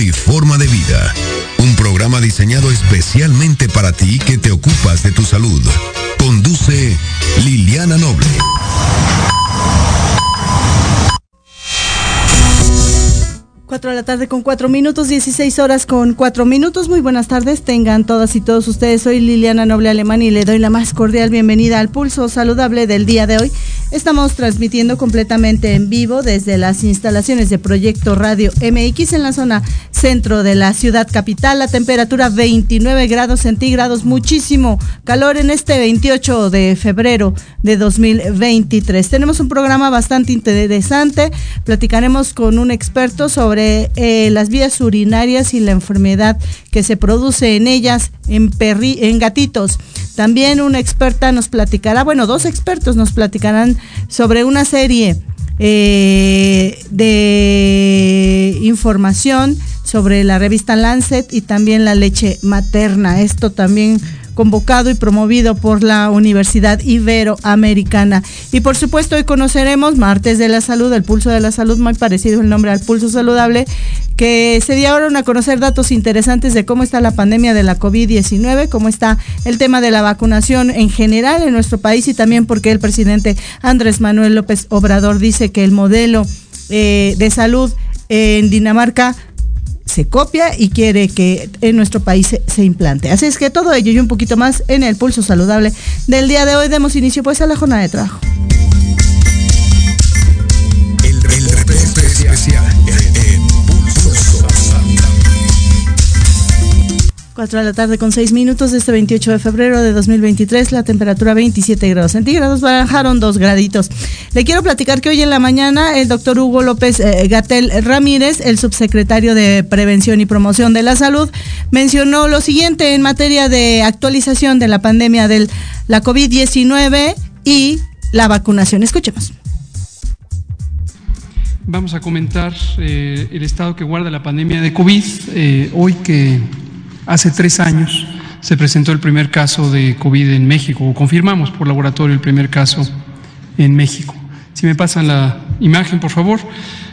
Y forma de vida. Un programa diseñado especialmente para ti que te ocupas de tu salud. Conduce Liliana Noble. Cuatro de la tarde con cuatro minutos, 16 horas con cuatro minutos. Muy buenas tardes, tengan todas y todos ustedes. Soy Liliana Noble Alemán y le doy la más cordial bienvenida al Pulso Saludable del día de hoy. Estamos transmitiendo completamente en vivo desde las instalaciones de Proyecto Radio MX en la zona centro de la ciudad capital. La temperatura 29 grados centígrados, muchísimo calor en este 28 de febrero de 2023. Tenemos un programa bastante interesante. Platicaremos con un experto sobre eh, las vías urinarias y la enfermedad que se produce en ellas, en, perri en gatitos. También una experta nos platicará, bueno, dos expertos nos platicarán sobre una serie eh, de información sobre la revista Lancet y también la leche materna. Esto también convocado y promovido por la Universidad Iberoamericana. Y por supuesto hoy conoceremos Martes de la Salud, el Pulso de la Salud, muy parecido el nombre al Pulso Saludable, que se dieron a conocer datos interesantes de cómo está la pandemia de la COVID-19, cómo está el tema de la vacunación en general en nuestro país y también porque el presidente Andrés Manuel López Obrador dice que el modelo eh, de salud en Dinamarca se copia y quiere que en nuestro país se, implante. Así es que todo ello y un poquito más en el pulso saludable del día de hoy demos inicio pues a la jornada de trabajo. El, el especial 4 de la tarde con 6 minutos de este 28 de febrero de 2023, la temperatura 27 grados centígrados, bajaron dos graditos. Le quiero platicar que hoy en la mañana el doctor Hugo López eh, Gatel Ramírez, el subsecretario de Prevención y Promoción de la Salud, mencionó lo siguiente en materia de actualización de la pandemia de la COVID-19 y la vacunación. Escuchemos. Vamos a comentar eh, el estado que guarda la pandemia de COVID. Eh, hoy que Hace tres años se presentó el primer caso de COVID en México, o confirmamos por laboratorio el primer caso en México. Si me pasan la imagen, por favor.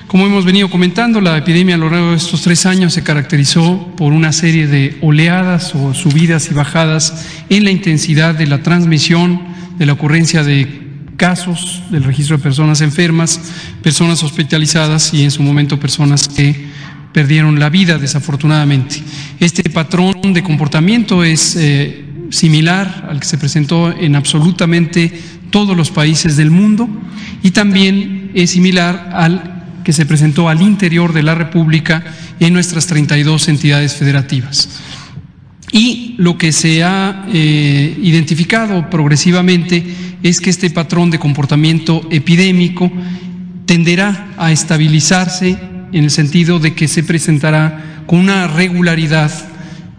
Como hemos venido comentando, la epidemia a lo largo de estos tres años se caracterizó por una serie de oleadas o subidas y bajadas en la intensidad de la transmisión, de la ocurrencia de casos, del registro de personas enfermas, personas hospitalizadas y en su momento personas que perdieron la vida desafortunadamente. Este patrón de comportamiento es eh, similar al que se presentó en absolutamente todos los países del mundo y también es similar al que se presentó al interior de la República en nuestras 32 entidades federativas. Y lo que se ha eh, identificado progresivamente es que este patrón de comportamiento epidémico tenderá a estabilizarse en el sentido de que se presentará con una regularidad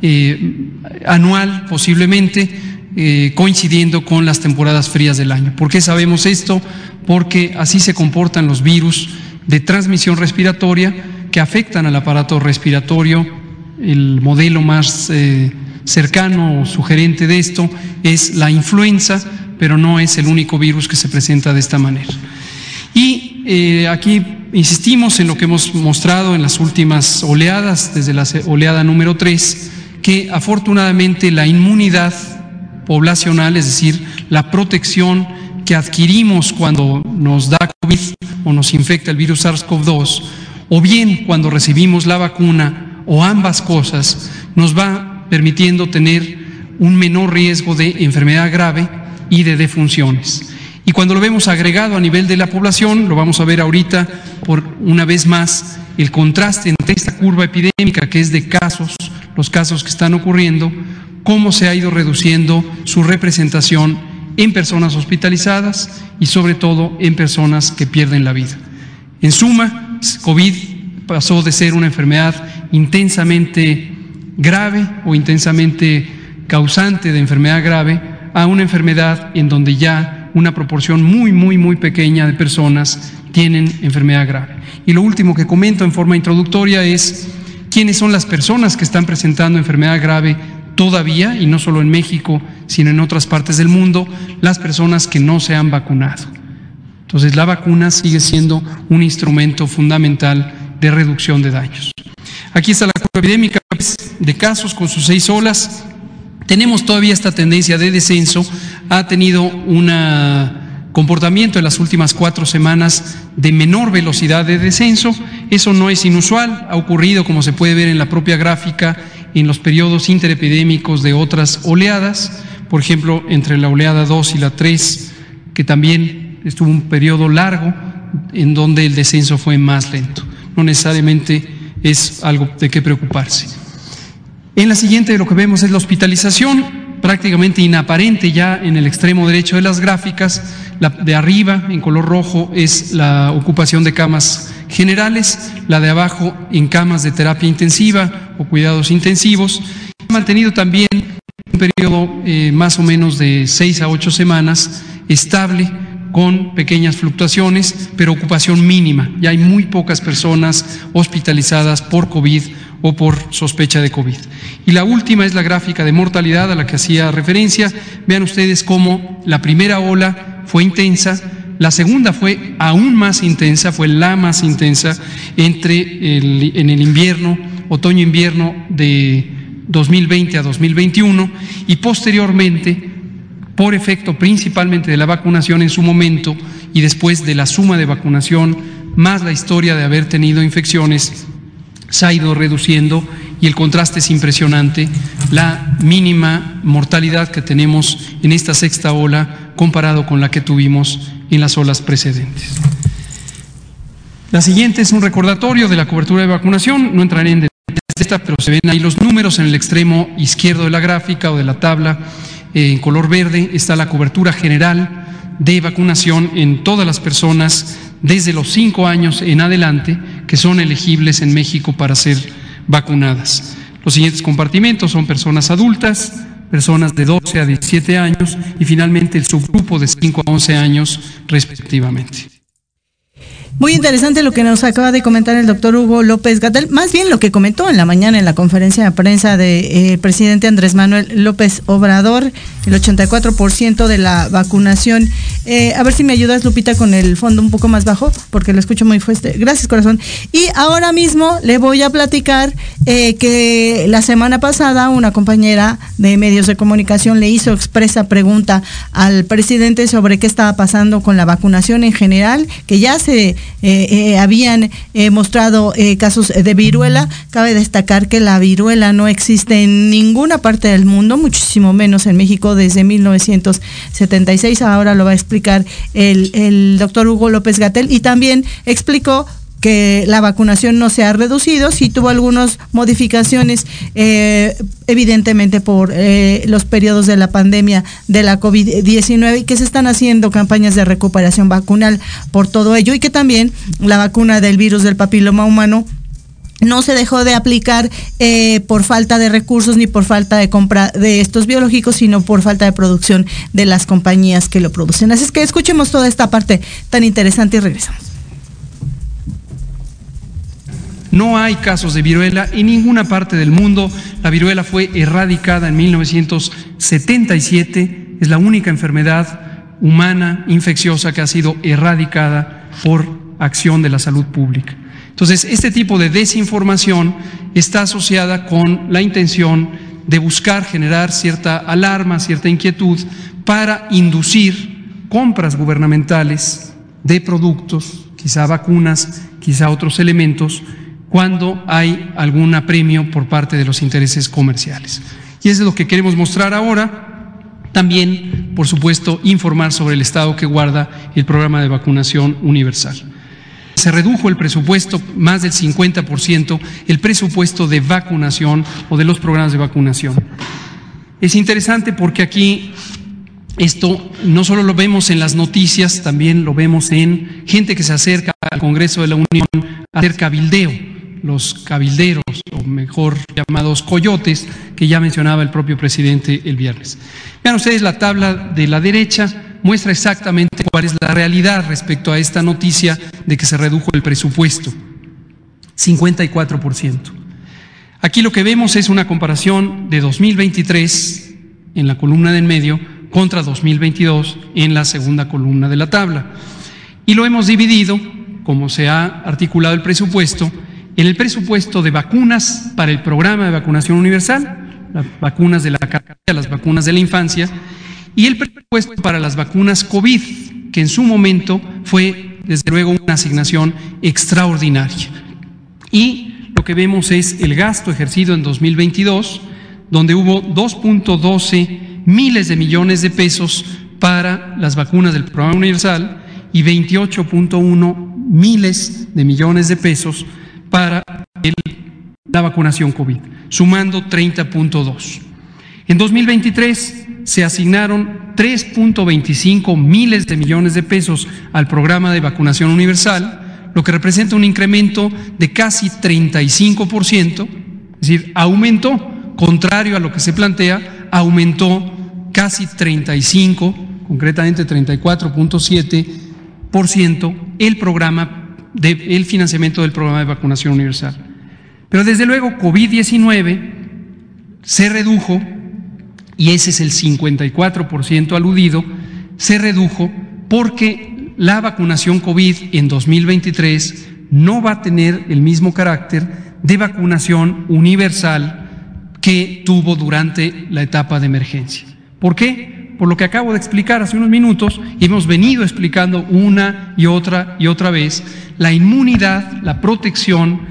eh, anual posiblemente eh, coincidiendo con las temporadas frías del año. ¿Por qué sabemos esto? Porque así se comportan los virus de transmisión respiratoria que afectan al aparato respiratorio. El modelo más eh, cercano o sugerente de esto es la influenza, pero no es el único virus que se presenta de esta manera. Y eh, aquí insistimos en lo que hemos mostrado en las últimas oleadas, desde la oleada número 3, que afortunadamente la inmunidad poblacional, es decir, la protección que adquirimos cuando nos da COVID o nos infecta el virus SARS-CoV-2, o bien cuando recibimos la vacuna o ambas cosas, nos va permitiendo tener un menor riesgo de enfermedad grave y de defunciones. Y cuando lo vemos agregado a nivel de la población, lo vamos a ver ahorita por una vez más, el contraste entre esta curva epidémica que es de casos, los casos que están ocurriendo, cómo se ha ido reduciendo su representación en personas hospitalizadas y sobre todo en personas que pierden la vida. En suma, COVID pasó de ser una enfermedad intensamente grave o intensamente causante de enfermedad grave a una enfermedad en donde ya una proporción muy, muy, muy pequeña de personas tienen enfermedad grave. Y lo último que comento en forma introductoria es quiénes son las personas que están presentando enfermedad grave todavía, y no solo en México, sino en otras partes del mundo, las personas que no se han vacunado. Entonces la vacuna sigue siendo un instrumento fundamental de reducción de daños. Aquí está la curva epidémica de casos con sus seis olas. Tenemos todavía esta tendencia de descenso. Ha tenido un comportamiento en las últimas cuatro semanas de menor velocidad de descenso. Eso no es inusual. Ha ocurrido, como se puede ver en la propia gráfica, en los periodos interepidémicos de otras oleadas. Por ejemplo, entre la oleada 2 y la 3, que también estuvo un periodo largo en donde el descenso fue más lento. No necesariamente es algo de qué preocuparse. En la siguiente lo que vemos es la hospitalización, prácticamente inaparente ya en el extremo derecho de las gráficas. La de arriba, en color rojo, es la ocupación de camas generales, la de abajo en camas de terapia intensiva o cuidados intensivos. Ha mantenido también un periodo eh, más o menos de seis a ocho semanas estable con pequeñas fluctuaciones, pero ocupación mínima. Ya hay muy pocas personas hospitalizadas por COVID o por sospecha de COVID. Y la última es la gráfica de mortalidad a la que hacía referencia. Vean ustedes cómo la primera ola fue intensa, la segunda fue aún más intensa, fue la más intensa entre en el invierno, otoño-invierno de 2020 a 2021 y posteriormente por efecto principalmente de la vacunación en su momento y después de la suma de vacunación, más la historia de haber tenido infecciones, se ha ido reduciendo y el contraste es impresionante, la mínima mortalidad que tenemos en esta sexta ola comparado con la que tuvimos en las olas precedentes. La siguiente es un recordatorio de la cobertura de vacunación, no entraré en detalles de esta, pero se ven ahí los números en el extremo izquierdo de la gráfica o de la tabla. En color verde está la cobertura general de vacunación en todas las personas desde los cinco años en adelante que son elegibles en México para ser vacunadas. Los siguientes compartimentos son personas adultas, personas de 12 a 17 años y finalmente el subgrupo de 5 a 11 años respectivamente. Muy interesante lo que nos acaba de comentar el doctor Hugo López Gatel, más bien lo que comentó en la mañana en la conferencia de prensa del de, eh, presidente Andrés Manuel López Obrador, el 84% de la vacunación. Eh, a ver si me ayudas, Lupita, con el fondo un poco más bajo, porque lo escucho muy fuerte. Gracias, corazón. Y ahora mismo le voy a platicar eh, que la semana pasada una compañera de medios de comunicación le hizo expresa pregunta al presidente sobre qué estaba pasando con la vacunación en general, que ya se eh, eh, habían eh, mostrado casos de viruela. Cabe destacar que la viruela no existe en ninguna parte del mundo, muchísimo menos en México desde 1976. Ahora lo va a explicar el, el doctor Hugo López Gatel y también explicó que la vacunación no se ha reducido, sí tuvo algunas modificaciones, eh, evidentemente por eh, los periodos de la pandemia de la COVID-19 y que se están haciendo campañas de recuperación vacunal por todo ello y que también la vacuna del virus del papiloma humano no se dejó de aplicar eh, por falta de recursos ni por falta de compra de estos biológicos, sino por falta de producción de las compañías que lo producen. Así es que escuchemos toda esta parte tan interesante y regresamos. No hay casos de viruela en ninguna parte del mundo. La viruela fue erradicada en 1977. Es la única enfermedad humana infecciosa que ha sido erradicada por acción de la salud pública. Entonces, este tipo de desinformación está asociada con la intención de buscar generar cierta alarma, cierta inquietud para inducir compras gubernamentales de productos, quizá vacunas, quizá otros elementos, cuando hay algún apremio por parte de los intereses comerciales. Y eso es lo que queremos mostrar ahora. También, por supuesto, informar sobre el estado que guarda el programa de vacunación universal. Se redujo el presupuesto más del 50%, el presupuesto de vacunación o de los programas de vacunación. Es interesante porque aquí esto no solo lo vemos en las noticias, también lo vemos en gente que se acerca al Congreso de la Unión a hacer cabildeo, los cabilderos, o mejor llamados coyotes, que ya mencionaba el propio presidente el viernes. Vean ustedes la tabla de la derecha, muestra exactamente cuál es la realidad respecto a esta noticia de que se redujo el presupuesto. 54%. Aquí lo que vemos es una comparación de 2023 en la columna del medio contra 2022 en la segunda columna de la tabla. Y lo hemos dividido, como se ha articulado el presupuesto, en el presupuesto de vacunas para el programa de vacunación universal, las vacunas de la carga, las vacunas de la infancia, y el presupuesto para las vacunas COVID, que en su momento fue, desde luego, una asignación extraordinaria. Y lo que vemos es el gasto ejercido en 2022, donde hubo 2.12 miles de millones de pesos para las vacunas del programa universal y 28.1 miles de millones de pesos para la vacunación COVID, sumando 30.2. En 2023 se asignaron 3.25 miles de millones de pesos al programa de vacunación universal, lo que representa un incremento de casi 35%, es decir, aumentó, contrario a lo que se plantea, aumentó casi 35, concretamente 34.7% el programa de, el financiamiento del programa de vacunación universal. Pero desde luego COVID-19 se redujo y ese es el 54% aludido, se redujo porque la vacunación COVID en 2023 no va a tener el mismo carácter de vacunación universal que tuvo durante la etapa de emergencia. ¿Por qué? Por lo que acabo de explicar hace unos minutos y hemos venido explicando una y otra y otra vez, la inmunidad, la protección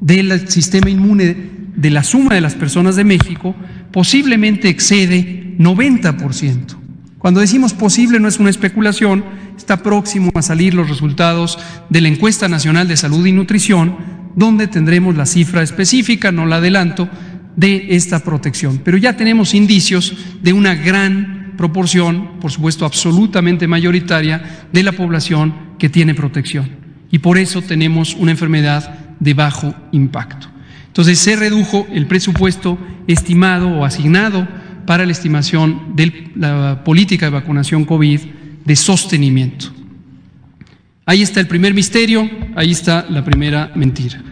del sistema inmune de la suma de las personas de México posiblemente excede 90%. Cuando decimos posible no es una especulación, está próximo a salir los resultados de la encuesta nacional de salud y nutrición, donde tendremos la cifra específica, no la adelanto, de esta protección. Pero ya tenemos indicios de una gran proporción, por supuesto absolutamente mayoritaria, de la población que tiene protección. Y por eso tenemos una enfermedad de bajo impacto. Entonces se redujo el presupuesto estimado o asignado para la estimación de la política de vacunación COVID de sostenimiento. Ahí está el primer misterio, ahí está la primera mentira.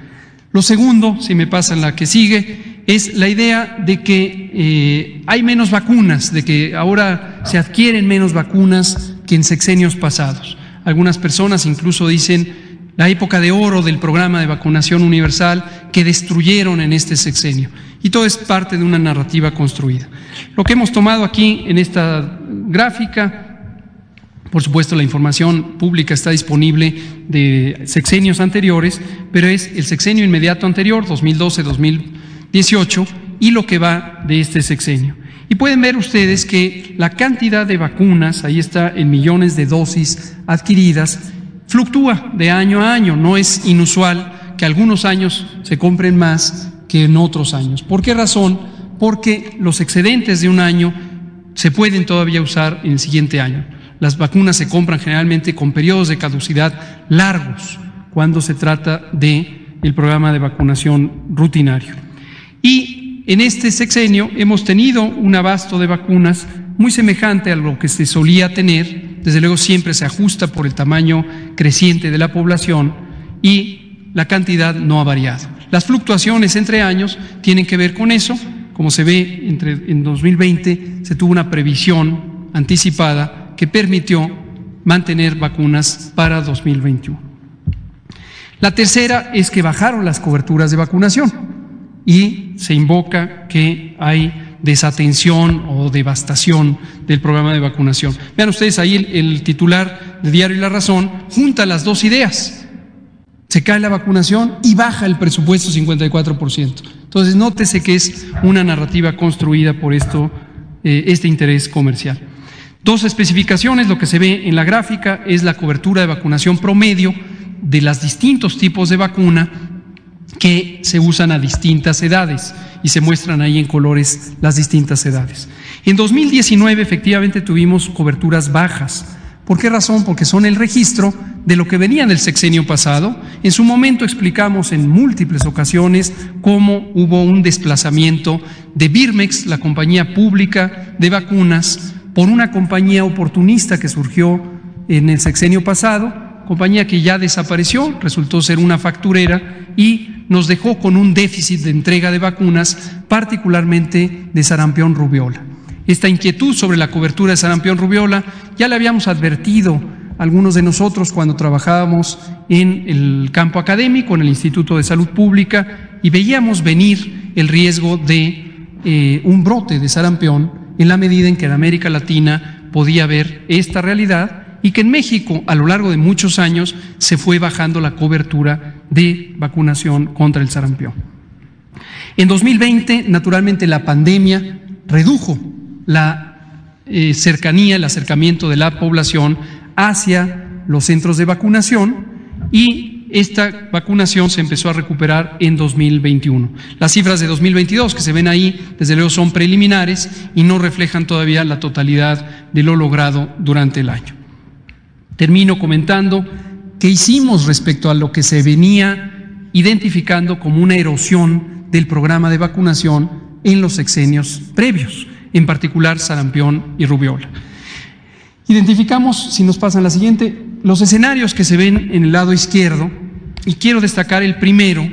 Lo segundo, si me pasa en la que sigue, es la idea de que eh, hay menos vacunas, de que ahora se adquieren menos vacunas que en sexenios pasados. Algunas personas incluso dicen la época de oro del programa de vacunación universal que destruyeron en este sexenio. Y todo es parte de una narrativa construida. Lo que hemos tomado aquí en esta gráfica, por supuesto la información pública está disponible de sexenios anteriores, pero es el sexenio inmediato anterior, 2012-2018, y lo que va de este sexenio. Y pueden ver ustedes que la cantidad de vacunas, ahí está en millones de dosis adquiridas, fluctúa de año a año, no es inusual que algunos años se compren más que en otros años. ¿Por qué razón? Porque los excedentes de un año se pueden todavía usar en el siguiente año. Las vacunas se compran generalmente con periodos de caducidad largos cuando se trata de el programa de vacunación rutinario. Y en este sexenio hemos tenido un abasto de vacunas muy semejante a lo que se solía tener desde luego siempre se ajusta por el tamaño creciente de la población y la cantidad no ha variado. Las fluctuaciones entre años tienen que ver con eso. Como se ve, entre, en 2020 se tuvo una previsión anticipada que permitió mantener vacunas para 2021. La tercera es que bajaron las coberturas de vacunación y se invoca que hay desatención o devastación del programa de vacunación. Vean ustedes ahí el, titular de Diario y la Razón junta las dos ideas. Se cae la vacunación y baja el presupuesto 54%. Entonces, nótese que es una narrativa construida por esto, eh, este interés comercial. Dos especificaciones, lo que se ve en la gráfica es la cobertura de vacunación promedio de los distintos tipos de vacuna que se usan a distintas edades y se muestran ahí en colores las distintas edades. En 2019 efectivamente tuvimos coberturas bajas. ¿Por qué razón? Porque son el registro de lo que venía del sexenio pasado. En su momento explicamos en múltiples ocasiones cómo hubo un desplazamiento de Birmex, la compañía pública de vacunas, por una compañía oportunista que surgió en el sexenio pasado, compañía que ya desapareció, resultó ser una facturera y nos dejó con un déficit de entrega de vacunas, particularmente de sarampión rubiola. Esta inquietud sobre la cobertura de sarampión rubiola ya la habíamos advertido algunos de nosotros cuando trabajábamos en el campo académico, en el Instituto de Salud Pública, y veíamos venir el riesgo de eh, un brote de sarampión en la medida en que en América Latina podía haber esta realidad y que en México a lo largo de muchos años se fue bajando la cobertura de vacunación contra el sarampión. En 2020, naturalmente, la pandemia redujo la eh, cercanía, el acercamiento de la población hacia los centros de vacunación y esta vacunación se empezó a recuperar en 2021. Las cifras de 2022 que se ven ahí, desde luego, son preliminares y no reflejan todavía la totalidad de lo logrado durante el año. Termino comentando qué hicimos respecto a lo que se venía identificando como una erosión del programa de vacunación en los sexenios previos, en particular sarampión y rubiola. Identificamos, si nos pasan la siguiente, los escenarios que se ven en el lado izquierdo y quiero destacar el primero.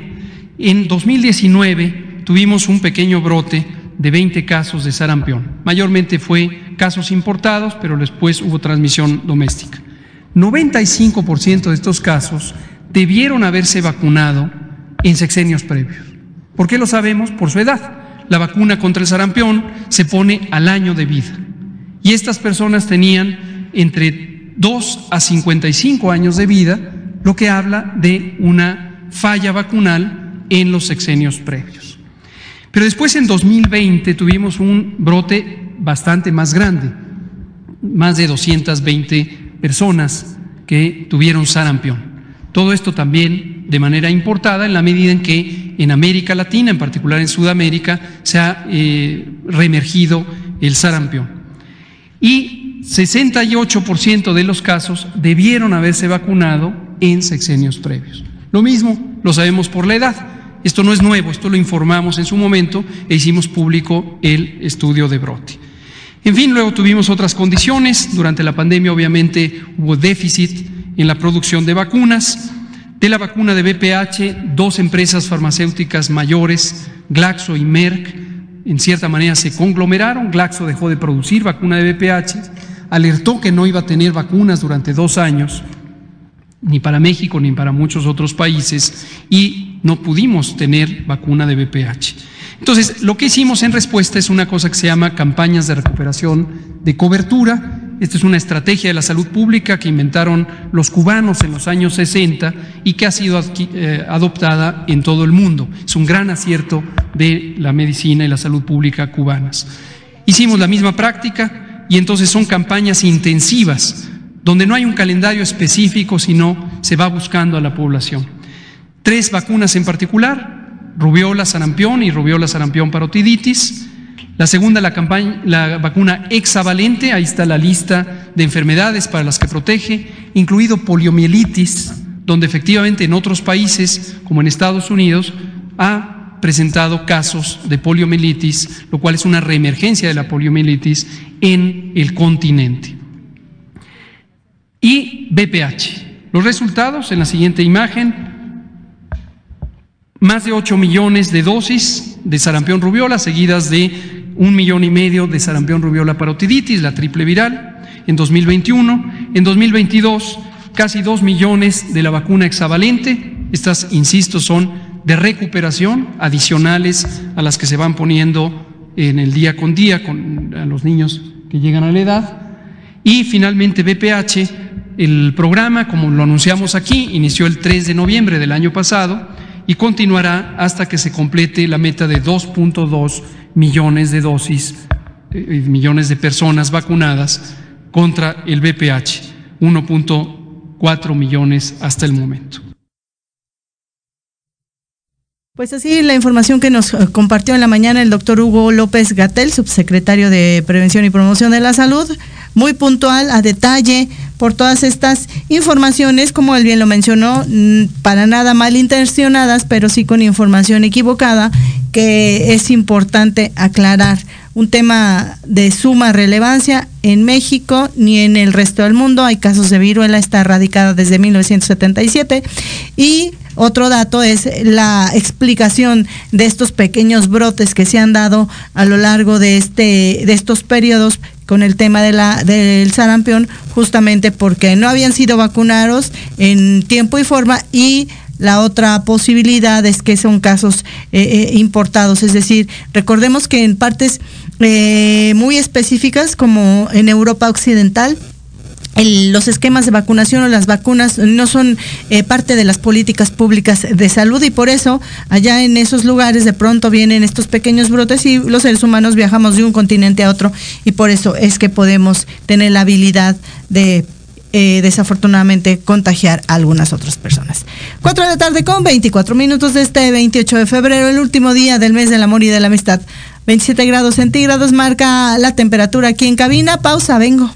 En 2019 tuvimos un pequeño brote de 20 casos de sarampión. Mayormente fue casos importados, pero después hubo transmisión doméstica. 95% de estos casos debieron haberse vacunado en sexenios previos. ¿Por qué lo sabemos? Por su edad. La vacuna contra el sarampión se pone al año de vida. Y estas personas tenían entre 2 a 55 años de vida, lo que habla de una falla vacunal en los sexenios previos. Pero después en 2020 tuvimos un brote bastante más grande, más de 220 personas que tuvieron sarampión. Todo esto también de manera importada en la medida en que en América Latina, en particular en Sudamérica, se ha eh, reemergido el sarampión y 68% de los casos debieron haberse vacunado en sexenios previos. Lo mismo lo sabemos por la edad. Esto no es nuevo, esto lo informamos en su momento e hicimos público el estudio de brote. En fin, luego tuvimos otras condiciones. Durante la pandemia, obviamente, hubo déficit en la producción de vacunas. De la vacuna de BPH, dos empresas farmacéuticas mayores, Glaxo y Merck, en cierta manera se conglomeraron, Glaxo dejó de producir vacuna de BPH, alertó que no iba a tener vacunas durante dos años, ni para México ni para muchos otros países, y no pudimos tener vacuna de BPH. Entonces, lo que hicimos en respuesta es una cosa que se llama campañas de recuperación de cobertura. Esta es una estrategia de la salud pública que inventaron los cubanos en los años 60 y que ha sido eh, adoptada en todo el mundo. Es un gran acierto de la medicina y la salud pública cubanas. Hicimos la misma práctica y entonces son campañas intensivas donde no hay un calendario específico, sino se va buscando a la población. Tres vacunas en particular, rubiola, sarampión y rubiola, sarampión, parotiditis. La segunda, la, vacuna hexavalente, ahí está la lista de enfermedades para las que protege, incluido poliomielitis, donde efectivamente en otros países, como en Estados Unidos, ha presentado casos de poliomielitis, lo cual es una reemergencia de la poliomielitis en el continente. Y BPH. Los resultados en la siguiente imagen más de 8 millones de dosis de sarampión rubiola, seguidas de un millón y medio de sarampión rubiola parotiditis, la triple viral, en 2021. En 2022, casi 2 millones de la vacuna hexavalente. Estas, insisto, son de recuperación adicionales a las que se van poniendo en el día con día con a los niños que llegan a la edad. Y finalmente BPH, el programa, como lo anunciamos aquí, inició el 3 de noviembre del año pasado y continuará hasta que se complete la meta de 2.2 millones de dosis, eh, millones de personas vacunadas contra el BPH, 1.4 millones hasta el momento. Pues así la información que nos eh, compartió en la mañana el doctor Hugo López Gatel, subsecretario de Prevención y Promoción de la Salud, muy puntual, a detalle, por todas estas informaciones, como él bien lo mencionó, mm, para nada malintencionadas, pero sí con información equivocada, que es importante aclarar. Un tema de suma relevancia en México ni en el resto del mundo. Hay casos de viruela, está erradicada desde 1977 y otro dato es la explicación de estos pequeños brotes que se han dado a lo largo de, este, de estos periodos con el tema de la, del sarampión, justamente porque no habían sido vacunados en tiempo y forma. Y la otra posibilidad es que son casos eh, eh, importados, es decir, recordemos que en partes eh, muy específicas como en Europa Occidental, los esquemas de vacunación o las vacunas no son eh, parte de las políticas públicas de salud y por eso allá en esos lugares de pronto vienen estos pequeños brotes y los seres humanos viajamos de un continente a otro y por eso es que podemos tener la habilidad de eh, desafortunadamente contagiar a algunas otras personas. Cuatro de la tarde con 24 minutos de este 28 de febrero, el último día del mes del amor y de la amistad. 27 grados centígrados marca la temperatura aquí en cabina. Pausa, vengo.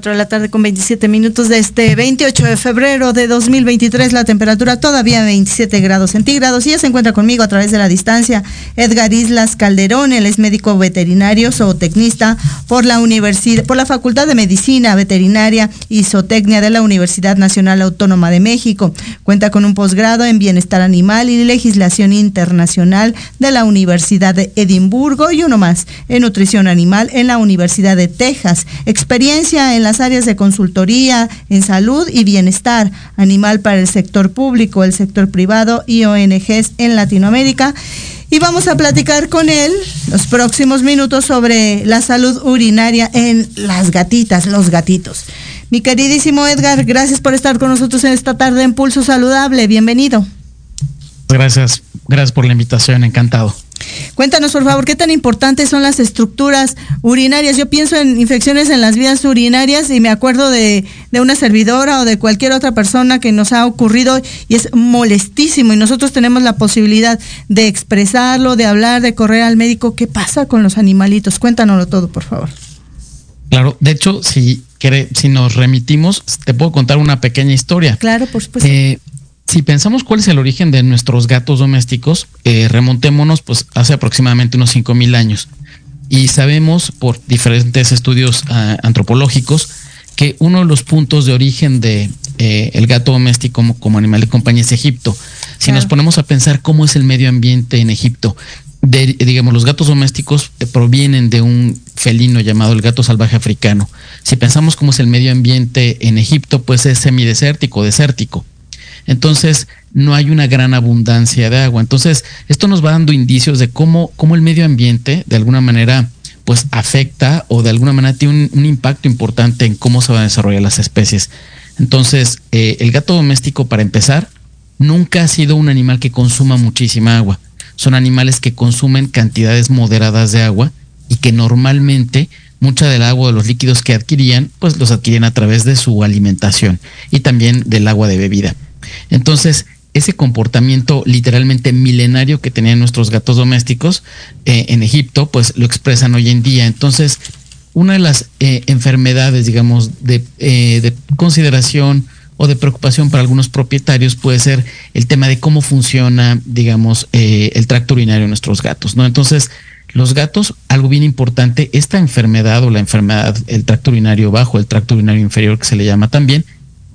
De la tarde con 27 minutos de este 28 de febrero de 2023. La temperatura todavía 27 grados centígrados. Y ya se encuentra conmigo a través de la distancia Edgar Islas Calderón. Él es médico veterinario, zootecnista por la Universidad, por la Facultad de Medicina Veterinaria y Zootecnia de la Universidad Nacional Autónoma de México. Cuenta con un posgrado en bienestar animal y legislación internacional de la Universidad de Edimburgo y uno más en nutrición animal en la Universidad de Texas. Experiencia en la áreas de consultoría en salud y bienestar animal para el sector público, el sector privado y ONGs en Latinoamérica. Y vamos a platicar con él los próximos minutos sobre la salud urinaria en las gatitas, los gatitos. Mi queridísimo Edgar, gracias por estar con nosotros en esta tarde en Pulso Saludable. Bienvenido. Gracias, gracias por la invitación, encantado. Cuéntanos, por favor, qué tan importantes son las estructuras urinarias. Yo pienso en infecciones en las vías urinarias y me acuerdo de, de una servidora o de cualquier otra persona que nos ha ocurrido y es molestísimo y nosotros tenemos la posibilidad de expresarlo, de hablar, de correr al médico. ¿Qué pasa con los animalitos? Cuéntanoslo todo, por favor. Claro, de hecho, si, si nos remitimos, te puedo contar una pequeña historia. Claro, por supuesto. Eh, si pensamos cuál es el origen de nuestros gatos domésticos, eh, remontémonos pues hace aproximadamente unos 5.000 años. Y sabemos por diferentes estudios ah, antropológicos que uno de los puntos de origen de eh, el gato doméstico como, como, animal de compañía es Egipto. Si claro. nos ponemos a pensar cómo es el medio ambiente en Egipto, de, digamos, los gatos domésticos provienen de un felino llamado el gato salvaje africano. Si pensamos cómo es el medio ambiente en Egipto, pues es semidesértico, desértico. Entonces, no hay una gran abundancia de agua. Entonces, esto nos va dando indicios de cómo, cómo el medio ambiente, de alguna manera, pues afecta o de alguna manera tiene un, impacto importante en cómo se van a desarrollar las especies. Entonces, eh, el gato doméstico, para empezar, nunca ha sido un animal que consuma muchísima agua. Son animales que consumen cantidades moderadas de agua y que normalmente mucha del agua de los líquidos que adquirían, pues los adquirían a través de su alimentación y también del agua de bebida. Entonces, ese comportamiento literalmente milenario que tenían nuestros gatos domésticos eh, en Egipto, pues lo expresan hoy en día. Entonces, una de las eh, enfermedades, digamos, de, eh, de, consideración o de preocupación para algunos propietarios puede ser el tema de cómo funciona, digamos, el tracto urinario de nuestros gatos, ¿no? Entonces, los gatos, algo bien importante, esta enfermedad o la enfermedad, el tracto urinario bajo, el tracto urinario inferior que se le llama también,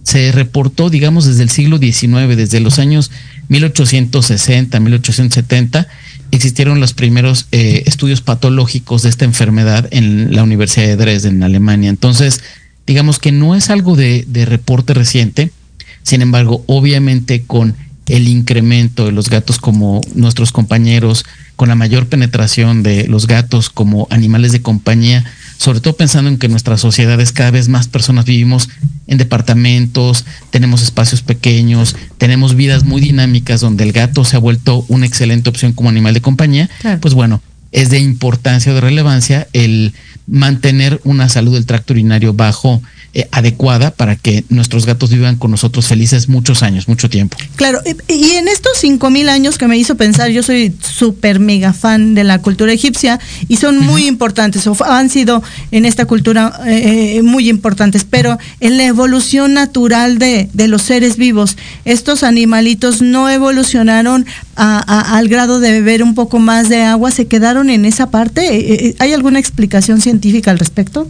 se reportó, digamos, desde el siglo XIX, desde los años 1860, 1870, existieron los primeros eh, estudios patológicos de esta enfermedad en la Universidad de Dresden, en Alemania. Entonces, digamos que no es algo de, de reporte reciente, sin embargo, obviamente con el incremento de los gatos como nuestros compañeros, con la mayor penetración de los gatos como animales de compañía, sobre todo pensando en que nuestras sociedades cada vez más personas vivimos en departamentos, tenemos espacios pequeños, tenemos vidas muy dinámicas donde el gato se ha vuelto una excelente opción como animal de compañía, claro. pues bueno, es de importancia o de relevancia el mantener una salud del tracto urinario bajo eh, adecuada para que nuestros gatos vivan con nosotros felices muchos años, mucho tiempo. Claro, y en estos cinco mil años que me hizo pensar, yo soy súper mega fan de la cultura egipcia y son muy uh -huh. importantes, o han sido en esta cultura eh, muy importantes, pero en la evolución natural de, de, los seres vivos, estos animalitos no evolucionaron a, a, al grado de beber un poco más de agua, se quedaron en esa parte. ¿Hay alguna explicación científica al respecto?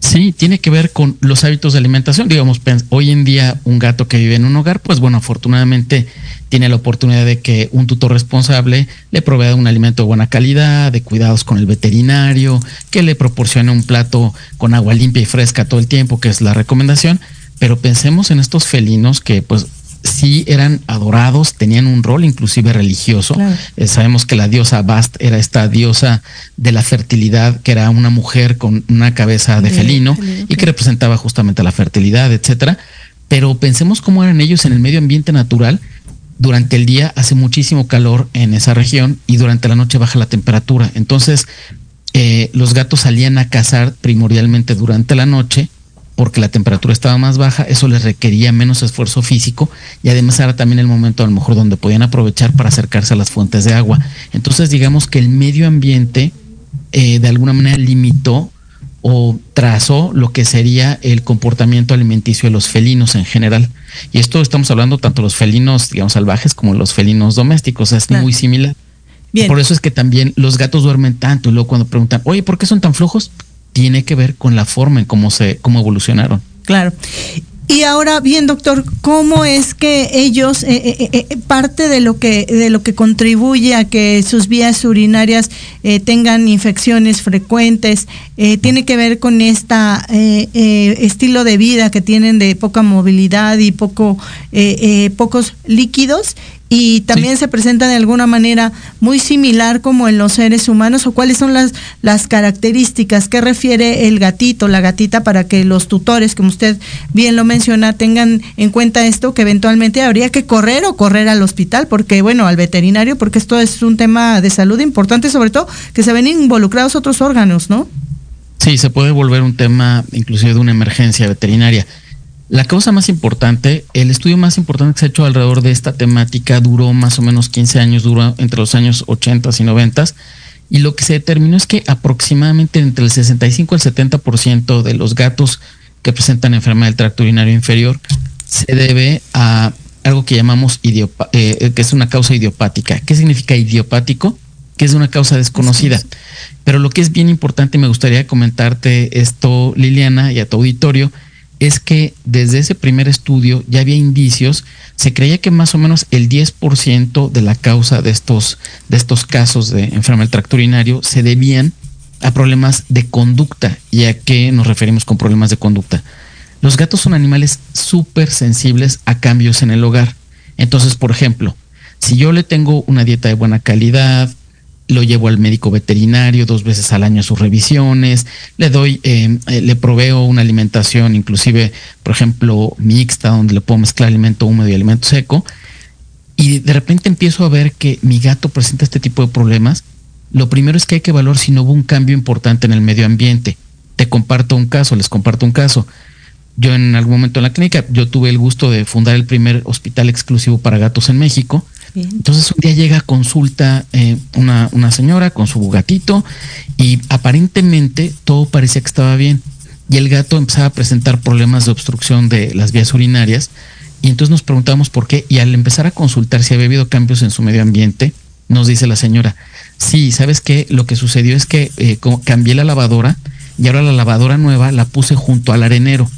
Sí, tiene que ver con los hábitos de alimentación. Digamos, hoy en día un gato que vive en un hogar, pues bueno, afortunadamente tiene la oportunidad de que un tutor responsable le provea un alimento de buena calidad, de cuidados con el veterinario, que le proporcione un plato con agua limpia y fresca todo el tiempo, que es la recomendación. Pero pensemos en estos felinos que pues sí eran adorados, tenían un rol inclusive religioso. Claro. Eh, sabemos que la diosa Bast era esta diosa de la fertilidad, que era una mujer con una cabeza de, de felino de, y que representaba justamente la fertilidad, etcétera. Pero pensemos cómo eran ellos en el medio ambiente natural. Durante el día hace muchísimo calor en esa región y durante la noche baja la temperatura. Entonces, eh, los gatos salían a cazar primordialmente durante la noche porque la temperatura estaba más baja, eso les requería menos esfuerzo físico y además era también el momento a lo mejor donde podían aprovechar para acercarse a las fuentes de agua. Entonces digamos que el medio ambiente eh, de alguna manera limitó o trazó lo que sería el comportamiento alimenticio de los felinos en general. Y esto estamos hablando tanto los felinos, digamos, salvajes como los felinos domésticos, es claro. muy similar. Bien. Por eso es que también los gatos duermen tanto y luego cuando preguntan, oye, ¿por qué son tan flojos? Tiene que ver con la forma en cómo se cómo evolucionaron. Claro. Y ahora bien, doctor, ¿cómo es que ellos eh, eh, eh, parte de lo que de lo que contribuye a que sus vías urinarias tengan infecciones frecuentes tiene que ver con esta estilo de vida que tienen de poca movilidad y poco pocos líquidos y también se presenta de alguna manera muy similar como en los seres humanos o cuáles son las, las características que refiere el gatito, la gatita, para que los tutores, como usted bien lo menciona, tengan en cuenta esto, que eventualmente habría que correr o correr al hospital, porque bueno, al veterinario, porque esto es un tema de salud importante, sobre todo que se ven involucrados otros órganos, ¿no? Sí, se puede volver un tema inclusive de una emergencia veterinaria. La causa más importante, el estudio más importante que se ha hecho alrededor de esta temática duró más o menos 15 años, duró entre los años 80 y 90 y lo que se determinó es que aproximadamente entre el 65 y el 70% de los gatos que presentan enfermedad del tracto urinario inferior se debe a algo que llamamos eh, que es una causa idiopática. ¿Qué significa idiopático? Que es una causa desconocida. Pero lo que es bien importante, me gustaría comentarte esto, Liliana, y a tu auditorio, es que desde ese primer estudio ya había indicios, se creía que más o menos el 10% de la causa de estos, de estos casos de enfermedad del tracto urinario se debían a problemas de conducta. ¿Y a qué nos referimos con problemas de conducta? Los gatos son animales súper sensibles a cambios en el hogar. Entonces, por ejemplo, si yo le tengo una dieta de buena calidad, lo llevo al médico veterinario dos veces al año a sus revisiones, le doy, eh, eh, le proveo una alimentación, inclusive, por ejemplo, mixta, donde le puedo mezclar alimento húmedo y alimento seco, y de repente empiezo a ver que mi gato presenta este tipo de problemas, lo primero es que hay que evaluar si no hubo un cambio importante en el medio ambiente. Te comparto un caso, les comparto un caso. Yo en algún momento en la clínica, yo tuve el gusto de fundar el primer hospital exclusivo para gatos en México entonces un día llega a consulta eh, una, una señora con su gatito y aparentemente todo parecía que estaba bien. Y el gato empezaba a presentar problemas de obstrucción de las vías urinarias. Y entonces nos preguntamos por qué. Y al empezar a consultar si había habido cambios en su medio ambiente, nos dice la señora, sí, ¿sabes qué? Lo que sucedió es que eh, cambié la lavadora y ahora la lavadora nueva la puse junto al arenero.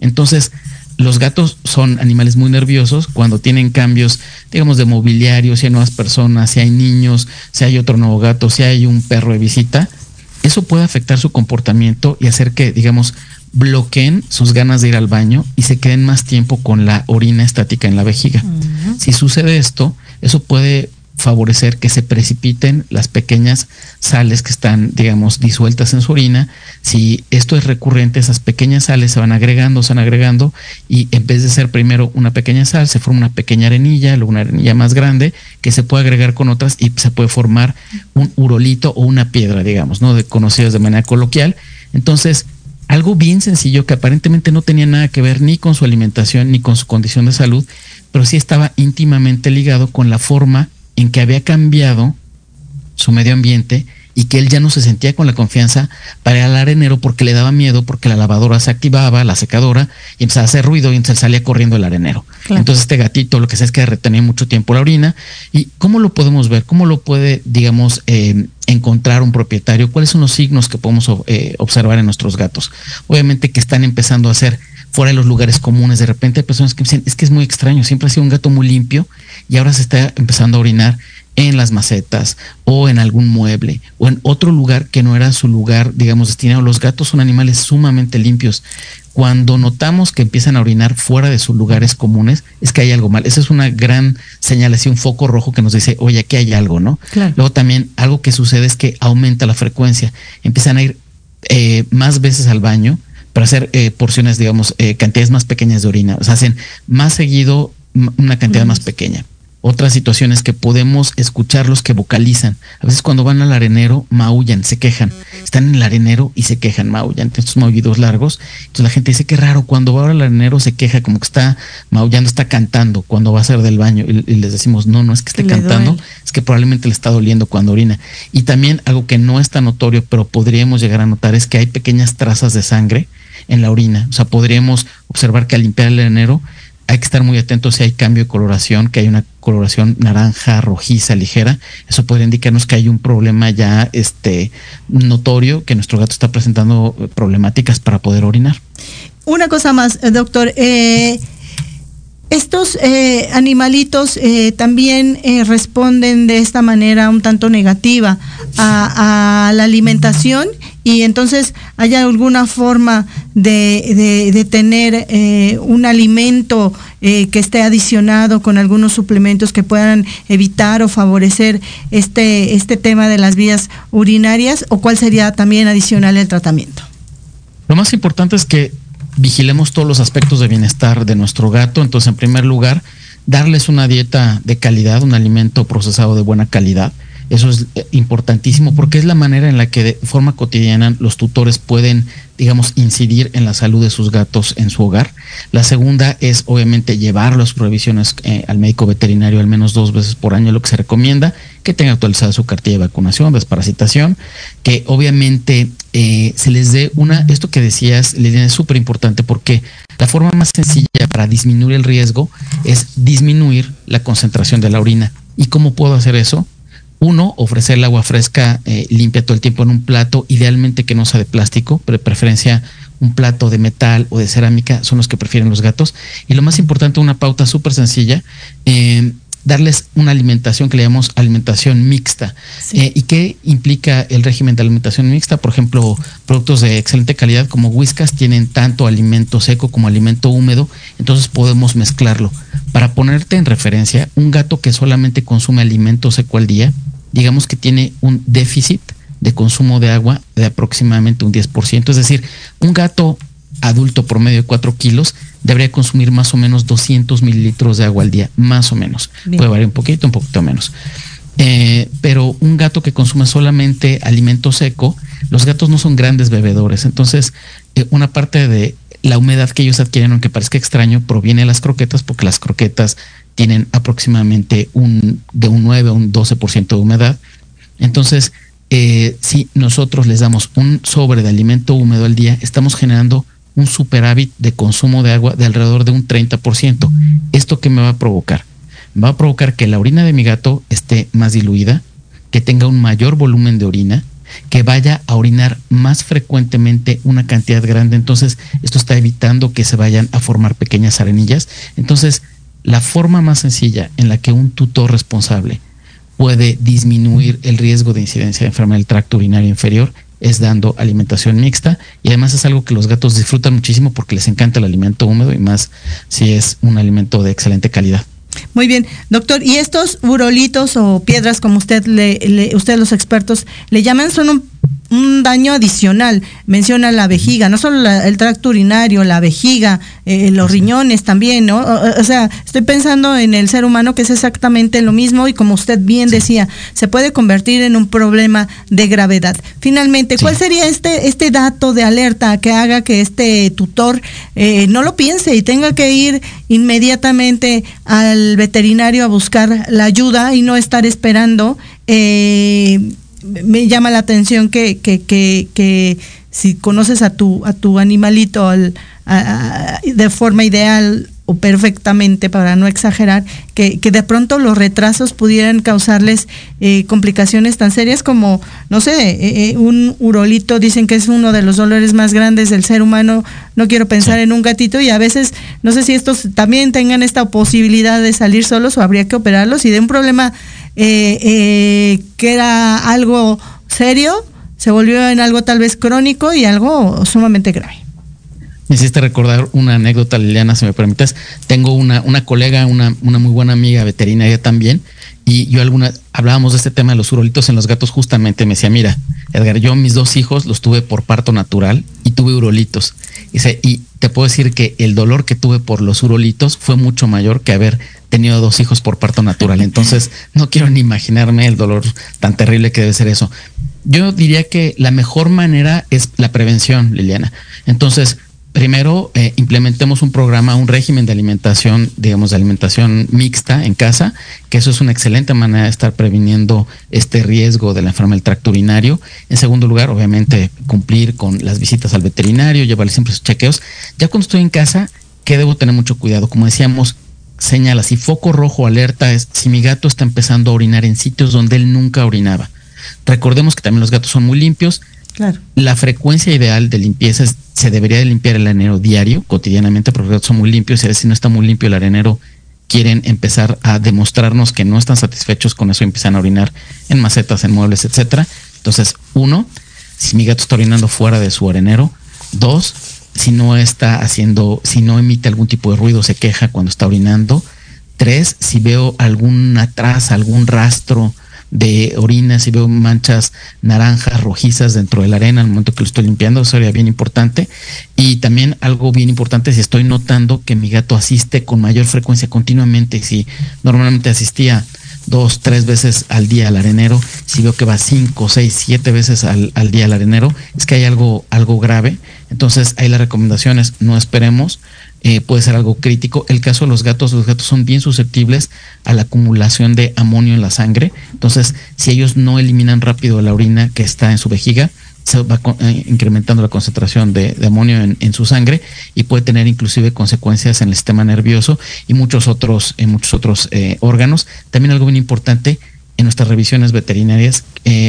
Entonces, los gatos son animales muy nerviosos cuando tienen cambios, digamos, de mobiliario, si hay nuevas personas, si hay niños, si hay otro nuevo gato, si hay un perro de visita. Eso puede afectar su comportamiento y hacer que, digamos, bloqueen sus ganas de ir al baño y se queden más tiempo con la orina estática en la vejiga. Si sucede esto, eso puede favorecer que se precipiten las pequeñas sales que están, digamos, disueltas en su orina. Si esto es recurrente, esas pequeñas sales se van agregando, se van agregando y en vez de ser primero una pequeña sal, se forma una pequeña arenilla, luego una arenilla más grande que se puede agregar con otras y se puede formar un urolito o una piedra, digamos, ¿no? De, conocidos de manera coloquial. Entonces, algo bien sencillo que aparentemente no tenía nada que ver ni con su alimentación ni con su condición de salud, pero sí estaba íntimamente ligado con la forma en que había cambiado su medio ambiente y que él ya no se sentía con la confianza para ir al arenero porque le daba miedo, porque la lavadora se activaba, la secadora, y empezaba a hacer ruido y entonces salía corriendo el arenero. Entonces este gatito lo que sé es que retenía mucho tiempo la orina. ¿Y cómo lo podemos ver? ¿Cómo lo puede, digamos, eh, encontrar un propietario? ¿Cuáles son los signos que podemos eh, observar en nuestros gatos? Obviamente que están empezando a hacer fuera de los lugares comunes. De repente hay personas que dicen, es que es muy extraño, siempre ha sido un gato muy limpio y ahora se está empezando a orinar en las macetas o en algún mueble o en otro lugar que no era su lugar, digamos, destinado. Los gatos son animales sumamente limpios. Cuando notamos que empiezan a orinar fuera de sus lugares comunes, es que hay algo mal. Esa es una gran señal, así un foco rojo que nos dice, oye, aquí hay algo, ¿no? Luego también algo que sucede es que aumenta la frecuencia. Empiezan a ir eh, más veces al baño, para hacer eh, porciones, digamos, eh, cantidades más pequeñas de orina. O sea, hacen más seguido una cantidad más pequeña. Otras situaciones que podemos escucharlos que vocalizan. A veces cuando van al arenero, maullan, se quejan. Están en el arenero y se quejan, maullan. Estos maullidos largos. Entonces la gente dice que raro, cuando va al arenero se queja como que está maullando, está cantando cuando va a ser del baño. Y, les decimos, no, no es que esté cantando, es que probablemente le está doliendo cuando orina. Y también algo que no es tan notorio, pero podríamos llegar a notar, es que hay pequeñas trazas de sangre en la orina. O sea, podríamos observar que al limpiar el arenero hay que estar muy atentos si hay cambio de coloración, que hay una coloración naranja, rojiza, ligera. Eso podría indicarnos que hay un problema ya este, notorio, que nuestro gato está presentando problemáticas para poder orinar. Una cosa más, eh, doctor. Eh, estos eh, animalitos también responden de esta manera un tanto negativa a la alimentación y entonces haya alguna forma de, de, tener eh, un alimento eh, que esté adicionado con algunos suplementos que puedan evitar o favorecer este, este tema de las vías urinarias o cuál sería también adicional el tratamiento. Lo más importante es que vigilemos todos los aspectos de bienestar de nuestro gato. Entonces, en primer lugar, darles una dieta de calidad, un alimento procesado de buena calidad. Eso es eh, importantísimo porque es la manera en la que de forma cotidiana los tutores pueden, digamos, incidir en la salud de sus gatos en su hogar. La segunda es obviamente llevar las prohibiciones eh, al médico veterinario al menos dos veces por año, lo que se recomienda, que tenga actualizada su cartilla de vacunación, desparasitación, que obviamente eh, se les dé una, esto que decías, le es súper importante porque la forma más sencilla para disminuir el riesgo es disminuir la concentración de la orina. ¿Y cómo puedo hacer eso? Uno, ofrecer el agua fresca eh, limpia todo el tiempo en un plato, idealmente que no sea de plástico, pero de preferencia un plato de metal o de cerámica son los que prefieren los gatos. Y lo más importante, una pauta súper sencilla, eh, darles una alimentación que le llamamos alimentación mixta. Eh, ¿Y qué implica el régimen de alimentación mixta? Por ejemplo, productos de excelente calidad como Whiskas tienen tanto alimento seco como alimento húmedo, entonces podemos mezclarlo. Para ponerte en referencia, un gato que solamente consume alimento seco al día, digamos que tiene un déficit de consumo de agua de aproximadamente un 10%. Es decir, un gato adulto promedio de 4 kilos debería consumir más o menos 200 mililitros de agua al día, más o menos. Puede variar un poquito, un poquito menos. Eh, pero un gato que consume solamente alimento seco, los gatos no son grandes bebedores. Entonces, eh, una parte de la humedad que ellos adquieren, aunque parezca extraño, proviene de las croquetas, porque las croquetas tienen aproximadamente un, de un 9 a un 12% de humedad. Entonces, eh, si nosotros les damos un sobre de alimento húmedo al día, estamos generando un superávit de consumo de agua de alrededor de un 30%. ¿Esto qué me va a provocar? Va a provocar que la orina de mi gato esté más diluida, que tenga un mayor volumen de orina, que vaya a orinar más frecuentemente una cantidad grande. Entonces, esto está evitando que se vayan a formar pequeñas arenillas. Entonces, la forma más sencilla en la que un tutor responsable puede disminuir el riesgo de incidencia de enfermedad del tracto urinario inferior es dando alimentación mixta y además es algo que los gatos disfrutan muchísimo porque les encanta el alimento húmedo y más si es un alimento de excelente calidad. Muy bien, doctor. ¿Y estos burolitos o piedras, como usted le, ustedes los expertos le llaman, son un un daño adicional. Menciona la vejiga, no solo el tracto urinario, la vejiga, eh, los riñones también, ¿no? O, sea, estoy pensando en el ser humano que es exactamente lo mismo y como usted bien decía, se puede convertir en un problema de gravedad. Finalmente, ¿cuál sería este, este dato de alerta que haga que este tutor eh, no lo piense y tenga que ir inmediatamente al veterinario a buscar la ayuda y no estar esperando? Eh, me llama la atención que, que, que, que si conoces a tu, a tu animalito al, de forma ideal o perfectamente, para no exagerar, que, que de pronto los retrasos pudieran causarles eh, complicaciones tan serias como, no sé, eh, eh, un urolito, dicen que es uno de los dolores más grandes del ser humano, no quiero pensar en un gatito y a veces, no sé si estos también tengan esta posibilidad de salir solos o habría que operarlos y de un problema eh, eh, que era algo serio, se volvió en algo tal vez crónico y algo sumamente grave. Me hiciste recordar una anécdota, Liliana, si me permites. Tengo una, una colega, una, una muy buena amiga veterinaria también, y yo alguna hablábamos de este tema de los urolitos en los gatos, justamente me decía, mira, Edgar, yo mis dos hijos los tuve por parto natural y tuve urolitos. y te puedo decir que el dolor que tuve por los urolitos fue mucho mayor que haber tenido dos hijos por parto natural. Entonces, no quiero ni imaginarme el dolor tan terrible que debe ser eso. Yo diría que la mejor manera es la prevención, Liliana. Entonces, primero eh, implementemos un programa, un régimen de alimentación, digamos, de alimentación mixta en casa, que eso es una excelente manera de estar previniendo este riesgo de la enfermedad del tracto urinario. En segundo lugar, obviamente, cumplir con las visitas al veterinario, llevarle siempre sus chequeos. Ya cuando estoy en casa, que debo tener mucho cuidado. Como decíamos, señala, si foco rojo alerta es si mi gato está empezando a orinar en sitios donde él nunca orinaba. Recordemos que también los gatos son muy limpios. Claro. La frecuencia ideal de limpieza es, se debería de limpiar el arenero diario, cotidianamente, porque los gatos son muy limpios y si no está muy limpio el arenero, quieren empezar a demostrarnos que no están satisfechos con eso y empiezan a orinar en macetas, en muebles, etcétera. Entonces, uno, si mi gato está orinando fuera de su arenero. Dos, si no está haciendo, si no emite algún tipo de ruido, se queja cuando está orinando. Tres, si veo alguna traza, algún rastro de orina, si veo manchas naranjas, rojizas dentro de la arena al momento que lo estoy limpiando, eso sería bien importante. Y también algo bien importante, si estoy notando que mi gato asiste con mayor frecuencia continuamente, si normalmente asistía dos, tres veces al día al arenero, si veo que va cinco, seis, siete veces al, al día al arenero, es que hay algo, algo grave. Entonces, ahí las recomendaciones, no esperemos, eh, puede ser algo crítico. El caso de los gatos, los gatos son bien susceptibles a la acumulación de amonio en la sangre. Entonces, si ellos no eliminan rápido la orina que está en su vejiga, se va eh, incrementando la concentración de, amonio en, su sangre y puede tener inclusive consecuencias en el sistema nervioso y muchos otros, en muchos otros eh, órganos. También algo bien importante en nuestras revisiones veterinarias,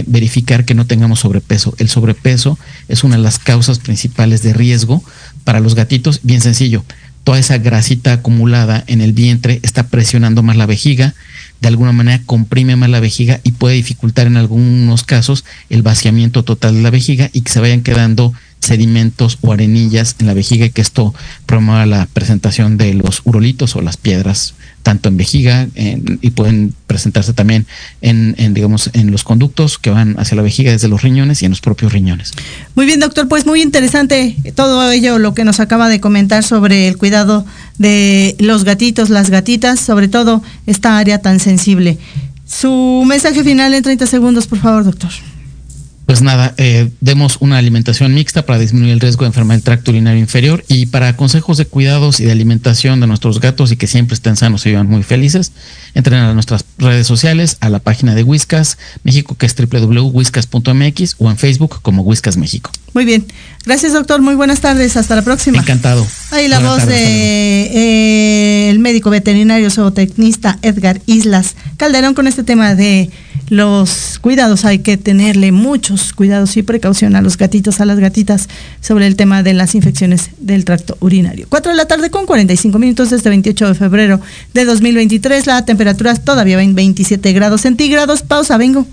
verificar que no tengamos sobrepeso. El sobrepeso es una de las causas principales de riesgo para los gatitos, bien sencillo toda esa grasita acumulada en el vientre está presionando más la vejiga, de alguna manera comprime más la vejiga y puede dificultar en algunos casos el vaciamiento total de la vejiga y que se vayan quedando sedimentos o arenillas en la vejiga y que esto promueva la presentación de los urolitos o las piedras tanto en vejiga y pueden presentarse también en, digamos, en los conductos que van hacia la vejiga desde los riñones y en los propios riñones. Muy bien, doctor, pues muy interesante todo ello, lo que nos acaba de comentar sobre el cuidado de los gatitos, las gatitas, sobre todo esta área tan sensible. Su mensaje final en 30 segundos, por favor, doctor pues nada, eh, demos una alimentación mixta para disminuir el riesgo de enfermedad del tracto urinario inferior y para consejos de cuidados y de alimentación de nuestros gatos y que siempre estén sanos y vivan muy felices, entren a nuestras redes sociales, a la página de Whiskas México que es www.whiskas.mx o en Facebook como Whiskas México. Muy bien, gracias doctor, muy buenas tardes, hasta la próxima. Encantado. Ahí la voz de eh, el médico veterinario zootecnista Edgar Islas Calderón con este tema de los cuidados, hay que tenerle muchos cuidados y precaución a los gatitos, a las gatitas sobre el tema de las infecciones del tracto urinario. 4 de la tarde con 45 minutos desde 28 de febrero de 2023, la temperatura todavía va en 27 grados centígrados. Pausa, vengo.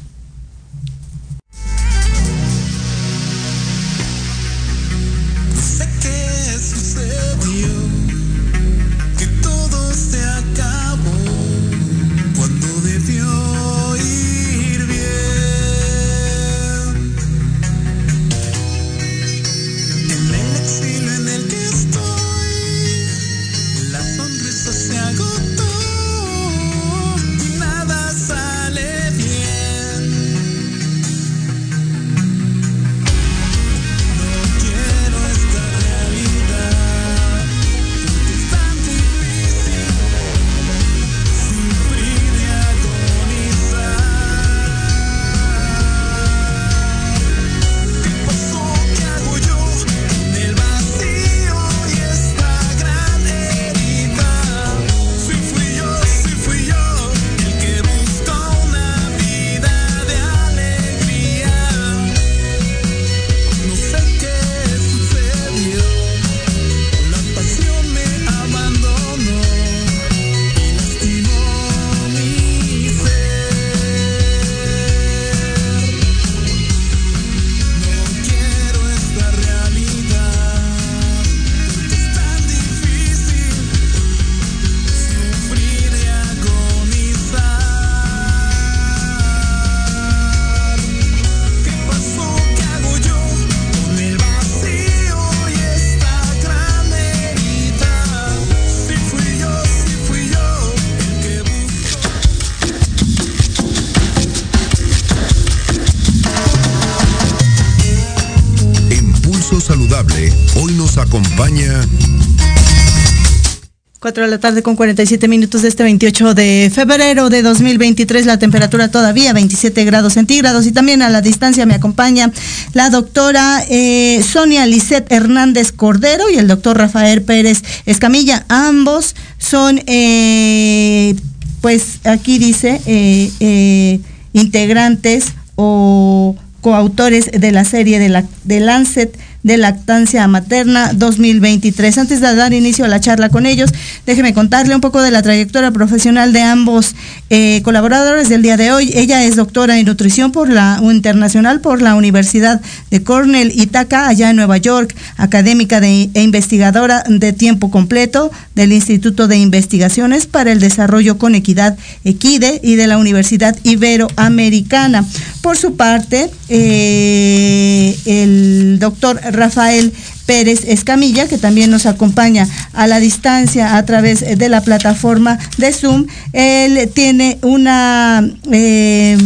4 de la tarde con 47 minutos de este 28 de febrero de 2023. La temperatura todavía 27 grados centígrados y también a la distancia me acompaña la doctora eh, Sonia Lisset Hernández Cordero y el doctor Rafael Pérez Escamilla. Ambos son, eh, pues aquí dice, eh, integrantes o coautores de la serie de, la, de Lancet de Lactancia Materna 2023. Antes de dar inicio a la charla con ellos, déjeme contarle un poco de la trayectoria profesional de ambos eh, colaboradores del día de hoy. Ella es doctora en nutrición por la internacional por la Universidad de Cornell Itaca, allá en Nueva York, académica e investigadora de tiempo completo del Instituto de Investigaciones para el Desarrollo con Equidad, Equide, y de la Universidad Iberoamericana. Por su parte, eh, el doctor Rafael Pérez Escamilla, que también nos acompaña a la distancia a través de la plataforma de Zoom. Él tiene una, eh,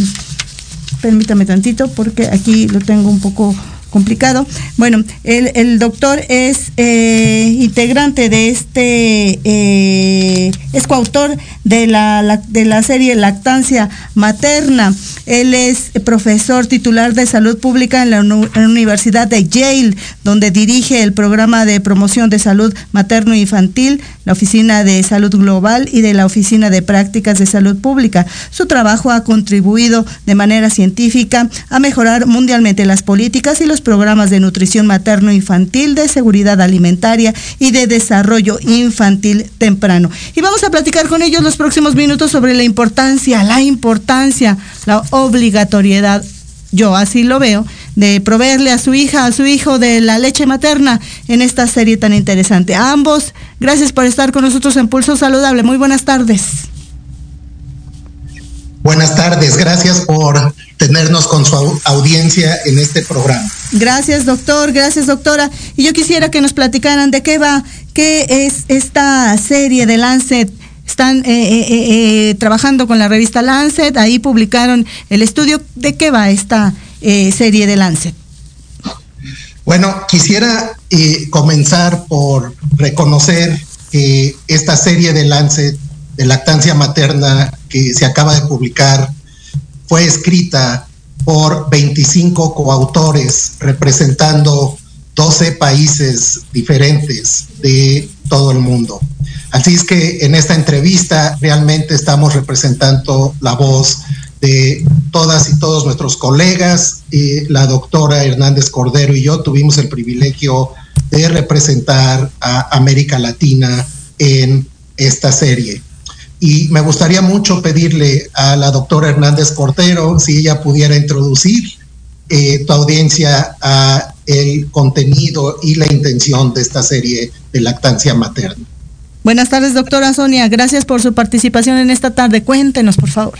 permítame tantito porque aquí lo tengo un poco complicado. Bueno, el, doctor es eh, integrante de este, eh, es coautor de la, de la serie Lactancia Materna. Él es profesor titular de salud pública en la, Universidad de Yale, donde dirige el programa de promoción de salud materno-infantil, la Oficina de Salud Global y de la Oficina de Prácticas de Salud Pública. Su trabajo ha contribuido de manera científica a mejorar mundialmente las políticas y los programas de nutrición materno-infantil, de seguridad alimentaria y de desarrollo infantil temprano. Y vamos a platicar con ellos los próximos minutos sobre la importancia, la importancia, la obligatoriedad yo así lo veo, de proveerle a su hija, a su hijo de la leche materna en esta serie tan interesante. A ambos, gracias por estar con nosotros en Pulso Saludable. Muy buenas tardes. Buenas tardes, gracias por tenernos con su audiencia en este programa. Gracias, doctor, gracias, doctora. Y yo quisiera que nos platicaran de qué va, qué es esta serie de Lancet. Están eh, eh, eh, trabajando con la revista Lancet, ahí publicaron el estudio. ¿De qué va esta serie de Lancet? Bueno, quisiera comenzar por reconocer que esta serie de Lancet de lactancia materna que se acaba de publicar fue escrita por 25 coautores representando 12 países diferentes de todo el mundo. Así es que en esta entrevista realmente estamos representando la voz de todas y todos nuestros colegas. y la doctora Hernández Cordero y yo tuvimos el privilegio de representar a América Latina en esta serie. Y me gustaría mucho pedirle a la doctora Hernández Cortero si ella pudiera introducir eh, tu audiencia a el contenido y la intención de esta serie de lactancia materna. Buenas tardes, doctora Sonia. Gracias por su participación en esta tarde. Cuéntenos, por favor.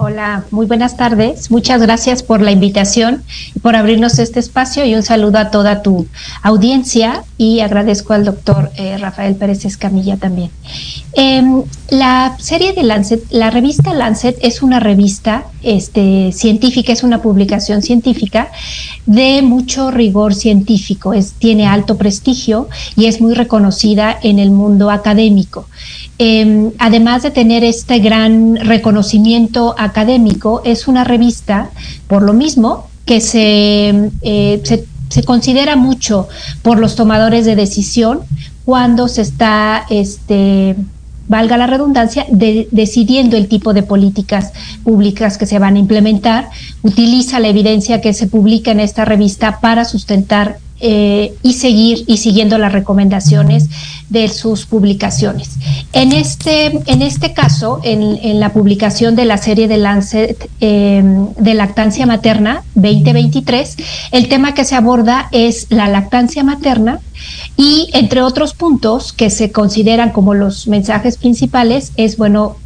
Hola, muy buenas tardes. Muchas gracias por la invitación por abrirnos este espacio y un saludo a toda tu audiencia y agradezco al doctor eh, Rafael Pérez Escamilla también. Em, la serie de Lancet, la revista Lancet es una revista este, científica, es una publicación científica de mucho rigor científico, es, tiene alto prestigio y es muy reconocida en el mundo académico. Em, además de tener este gran reconocimiento académico, es una revista, por lo mismo, que se, eh, se, considera mucho por los tomadores de decisión cuando se está, este, valga la redundancia, decidiendo el tipo de políticas públicas que se van a implementar, utiliza la evidencia que se publica en esta revista para sustentar eh, y seguir y siguiendo las recomendaciones de sus publicaciones. En este, en este caso, en, la publicación de la serie de Lancet eh, de lactancia materna 2023, el tema que se aborda es la lactancia materna y entre otros puntos que se consideran como los mensajes principales es, bueno,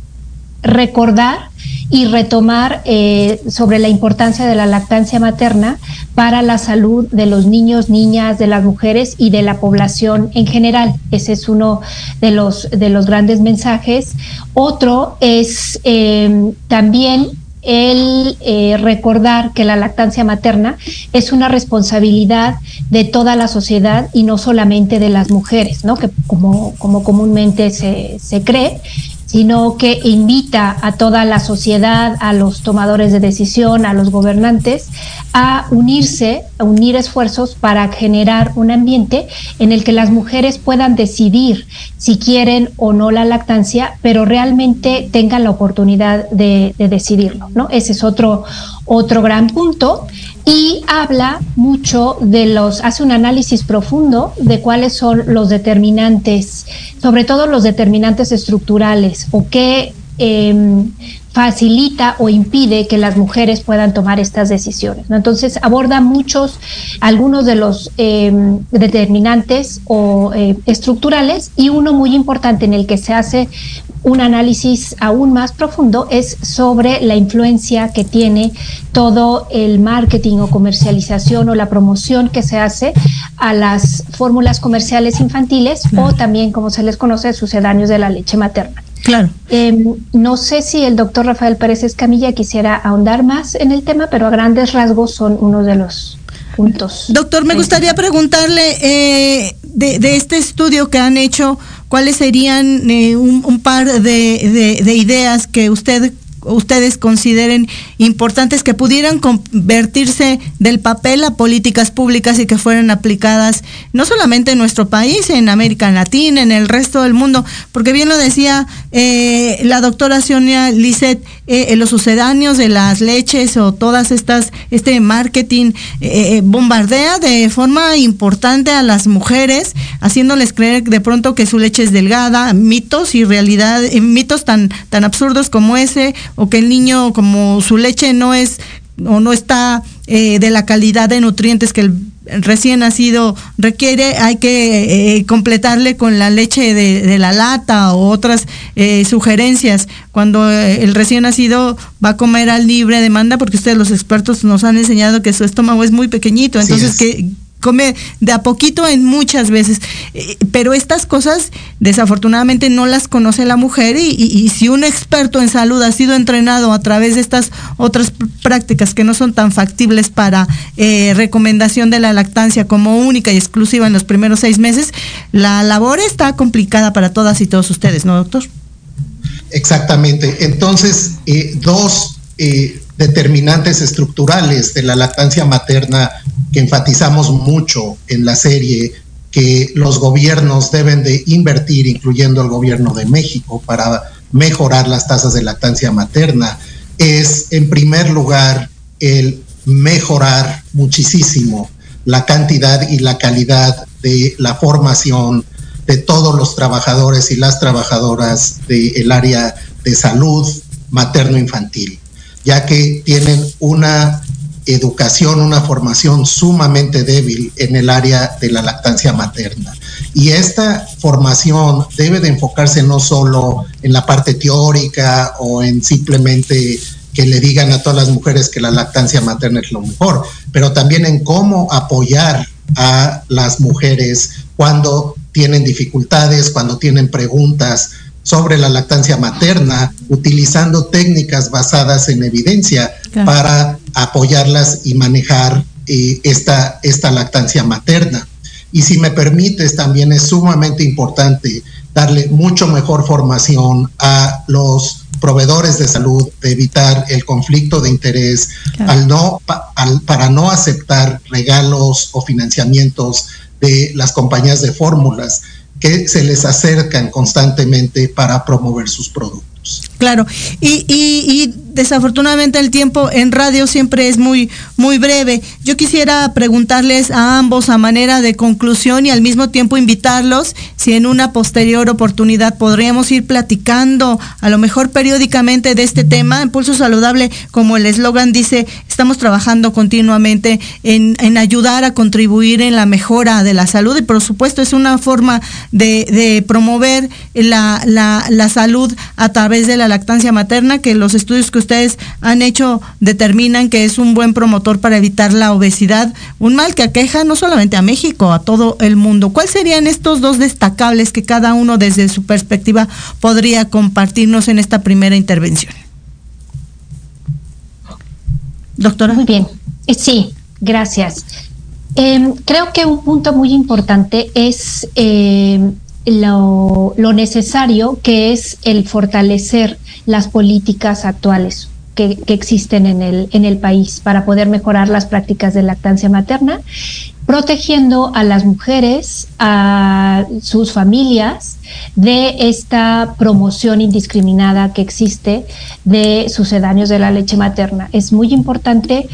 recordar y retomar eh, sobre la importancia de la lactancia materna para la salud de los niños, niñas, de las mujeres y de la población en general. Ese es uno de los, de los grandes mensajes. Otro es eh, también el eh, recordar que la lactancia materna es una responsabilidad de toda la sociedad y no solamente de las mujeres, ¿no? que como, como comúnmente se, se cree, sino que invita a toda la sociedad, a los tomadores de decisión, a los gobernantes, a unirse, a unir esfuerzos para generar un ambiente en el que las mujeres puedan decidir si quieren o no la lactancia, pero realmente tengan la oportunidad de, decidirlo. ¿no? Ese es otro, otro gran punto. y habla mucho de los, hace un análisis profundo de cuáles son los determinantes, sobre todo los determinantes estructurales o qué eh, facilita o impide que las mujeres puedan tomar estas decisiones. ¿no? Entonces aborda muchos, algunos de los eh, determinantes o eh, estructurales y uno muy importante en el que se hace un análisis aún más profundo es sobre la influencia que tiene todo el marketing o comercialización o la promoción que se hace a las fórmulas comerciales infantiles o también, como se les conoce, sucedáneos de la leche materna. Claro. Eh, no sé si el doctor Rafael Pérez Escamilla quisiera ahondar más en el tema, pero a grandes rasgos son uno de los puntos. Doctor, me gustaría preguntarle eh, de, de, este estudio que han hecho, ¿cuáles serían eh, un, un, par de, de, de ideas que usted ustedes consideren importantes que pudieran convertirse del papel a políticas públicas y que fueran aplicadas no solamente en nuestro país, en América Latina, en el resto del mundo, porque bien lo decía eh, la doctora Sonia Lisset, eh, los sucedáneos de las leches o todas estas, este marketing eh, bombardea de forma importante a las mujeres, haciéndoles creer de pronto que su leche es delgada, mitos y realidad, mitos tan, tan absurdos como ese, o que el niño como su leche no es o no está eh, de la calidad de nutrientes que el recién nacido requiere, hay que eh, completarle con la leche de, de, la lata o otras eh, sugerencias. Cuando el recién nacido va a comer al libre demanda, porque ustedes los expertos nos han enseñado que su estómago es muy pequeñito, entonces que come de a poquito en muchas veces. Pero estas cosas desafortunadamente no las conoce la mujer y, y, si un experto en salud ha sido entrenado a través de estas otras prácticas que no son tan factibles para eh, recomendación de la lactancia como única y exclusiva en los primeros seis meses, la labor está complicada para todas y todos ustedes, ¿no, doctor? Exactamente. Entonces, eh, dos eh, determinantes estructurales de la lactancia materna que enfatizamos mucho en la serie que los gobiernos deben de invertir, incluyendo el gobierno de México, para mejorar las tasas de lactancia materna, es en primer lugar el mejorar muchísimo la cantidad y la calidad de la formación de todos los trabajadores y las trabajadoras del de área de salud materno-infantil, ya que tienen una educación, una formación sumamente débil en el área de la lactancia materna. Y esta formación debe de enfocarse no solo en la parte teórica o en simplemente que le digan a todas las mujeres que la lactancia materna es lo mejor, pero también en cómo apoyar a las mujeres cuando tienen dificultades, cuando tienen preguntas sobre la lactancia materna, utilizando técnicas basadas en evidencia claro. para apoyarlas y manejar eh, esta, esta lactancia materna. Y si me permites, también es sumamente importante darle mucho mejor formación a los proveedores de salud, de evitar el conflicto de interés, claro. al no, pa, al, para no aceptar regalos o financiamientos de las compañías de fórmulas que se les acercan constantemente para promover sus productos. Claro, y, y, desafortunadamente el tiempo en radio siempre es muy, muy breve. Yo quisiera preguntarles a ambos a manera de conclusión y al mismo tiempo invitarlos si en una posterior oportunidad podríamos ir platicando a lo mejor periódicamente de este tema. En Pulso Saludable, como el eslogan dice, estamos trabajando continuamente en, en, ayudar a contribuir en la mejora de la salud y por supuesto es una forma de, de promover la, la, la salud a través de la lactancia materna, que los estudios que ustedes han hecho determinan que es un buen promotor para evitar la obesidad, un mal que aqueja no solamente a México, a todo el mundo. ¿Cuáles serían estos dos destacables que cada uno desde su perspectiva podría compartirnos en esta primera intervención? Doctora. Muy bien. Sí, gracias. Eh, creo que un punto muy importante es eh, lo, lo, necesario que es el fortalecer las políticas actuales que, que, existen en el, en el país para poder mejorar las prácticas de lactancia materna, protegiendo a las mujeres, a sus familias de esta promoción indiscriminada que existe de sucedáneos de la leche materna. Es muy importante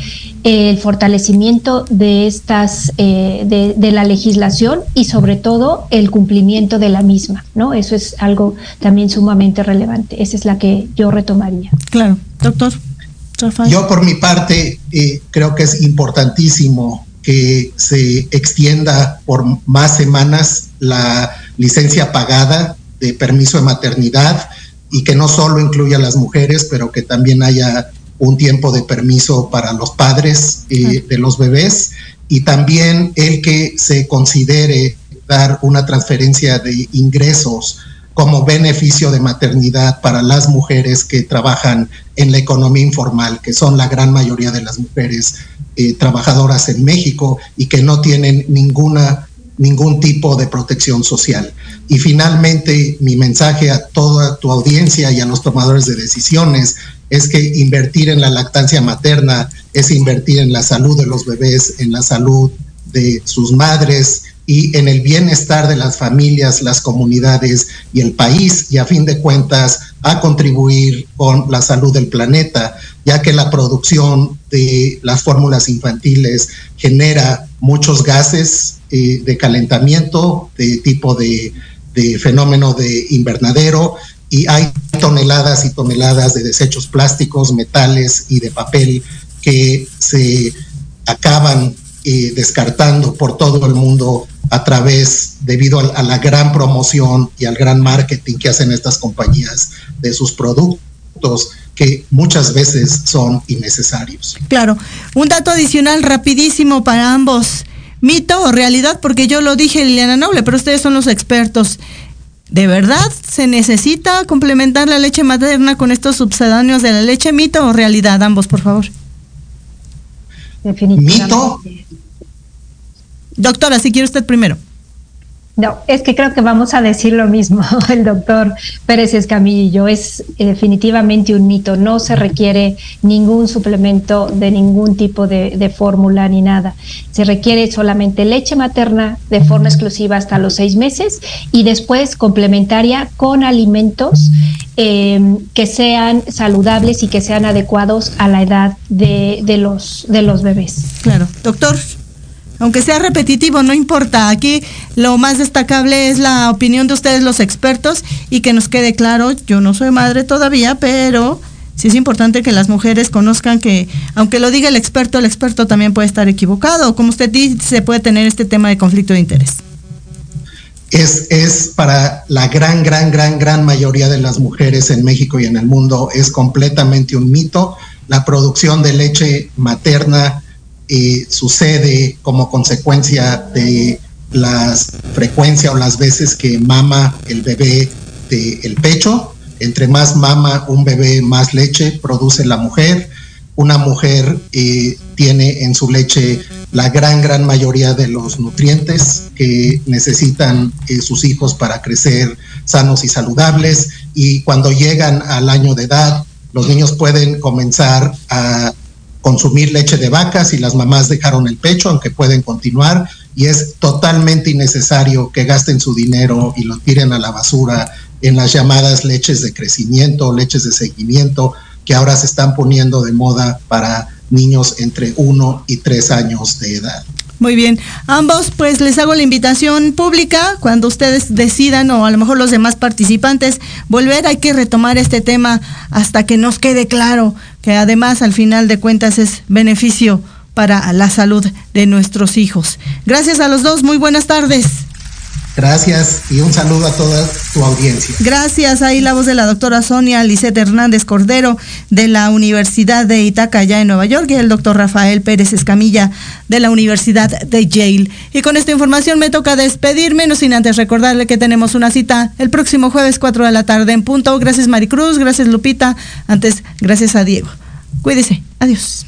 el fortalecimiento de estas eh, de, de, la legislación y sobre todo el cumplimiento de la misma, ¿no? Eso es algo también sumamente relevante. Esa es la que yo retomaría. Claro, doctor. Rafael. Yo por mi parte eh, creo que es importantísimo que se extienda por más semanas la licencia pagada de permiso de maternidad y que no solo incluya a las mujeres, pero que también haya un tiempo de permiso para los padres eh, de los bebés y también el que se considere dar una transferencia de ingresos como beneficio de maternidad para las mujeres que trabajan en la economía informal, que son la gran mayoría de las mujeres eh, trabajadoras en México y que no tienen ninguna ningún tipo de protección social. Y finalmente, mi mensaje a toda tu audiencia y a los tomadores de decisiones es que invertir en la lactancia materna es invertir en la salud de los bebés, en la salud de sus madres y en el bienestar de las familias, las comunidades y el país. Y a fin de cuentas a contribuir con la salud del planeta, ya que la producción de las fórmulas infantiles genera muchos gases eh, de calentamiento, de tipo de, de fenómeno de invernadero y hay toneladas y toneladas de desechos plásticos, metales y de papel que se acaban eh, descartando por todo el mundo a través, debido a, a, la gran promoción y al gran marketing que hacen estas compañías de sus productos que muchas veces son innecesarios. Claro, un dato adicional rapidísimo para ambos. ¿Mito o realidad? Porque yo lo dije, Liliana Noble, pero ustedes son los expertos. ¿De verdad se necesita complementar la leche materna con estos subsedáneos de la leche? ¿Mito o realidad? Ambos, por favor. ¿Mito? Doctora, si quiere usted primero. No, es que creo que vamos a decir lo mismo, el doctor Pérez Escamillo. Es eh, definitivamente un mito. No se requiere ningún suplemento de ningún tipo de, de fórmula ni nada. Se requiere solamente leche materna de forma exclusiva hasta los seis meses y después complementaria con alimentos eh, que sean saludables y que sean adecuados a la edad de, de, los, de los bebés. Claro. Doctor aunque sea repetitivo, no importa. Aquí lo más destacable es la opinión de ustedes, los expertos, y que nos quede claro, yo no soy madre todavía, pero sí es importante que las mujeres conozcan que, aunque lo diga el experto, el experto también puede estar equivocado. Como usted dice, se puede tener este tema de conflicto de interés. Es, es para la gran, gran, gran, gran mayoría de las mujeres en México y en el mundo, es completamente un mito. La producción de leche materna sucede como consecuencia de las frecuencia o las veces que mama el bebé del el pecho. Entre más mama un bebé, más leche produce la mujer. Una mujer eh, tiene en su leche la gran, gran mayoría de los nutrientes que necesitan eh, sus hijos para crecer sanos y saludables. Y cuando llegan al año de edad, los niños pueden comenzar a consumir leche de vaca si las mamás dejaron el pecho, aunque pueden continuar, y es totalmente innecesario que gasten su dinero y lo tiren a la basura en las llamadas leches de crecimiento, leches de seguimiento, que ahora se están poniendo de moda para niños entre 1 y 3 años de edad. Muy bien. Ambos, pues les hago la invitación pública cuando ustedes decidan o a lo mejor los demás participantes volver. Hay que retomar este tema hasta que nos quede claro que además al final de cuentas es beneficio para la salud de nuestros hijos. Gracias a los dos. Muy buenas tardes. Gracias y un saludo a toda tu audiencia. Gracias. Ahí la voz de la doctora Sonia Lisette Hernández Cordero de la Universidad de Itaca, allá en Nueva York, y el doctor Rafael Pérez Escamilla de la Universidad de Yale. Y con esta información me toca despedirme, no sin antes recordarle que tenemos una cita el próximo jueves 4 de la tarde en punto. Gracias Maricruz, gracias Lupita, antes gracias a Diego. Cuídese. Adiós.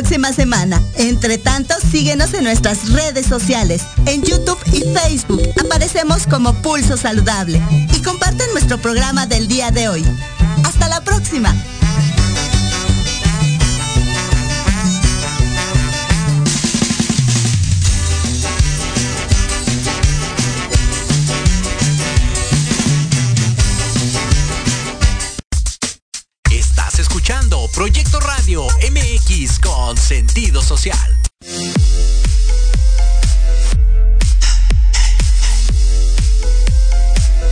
próxima semana. Entre tanto, síguenos en nuestras redes sociales, en YouTube y Facebook. Aparecemos como Pulso Saludable. Y comparten nuestro programa del día de hoy. Hasta la próxima. Estás escuchando Proyecto Radio M con sentido social.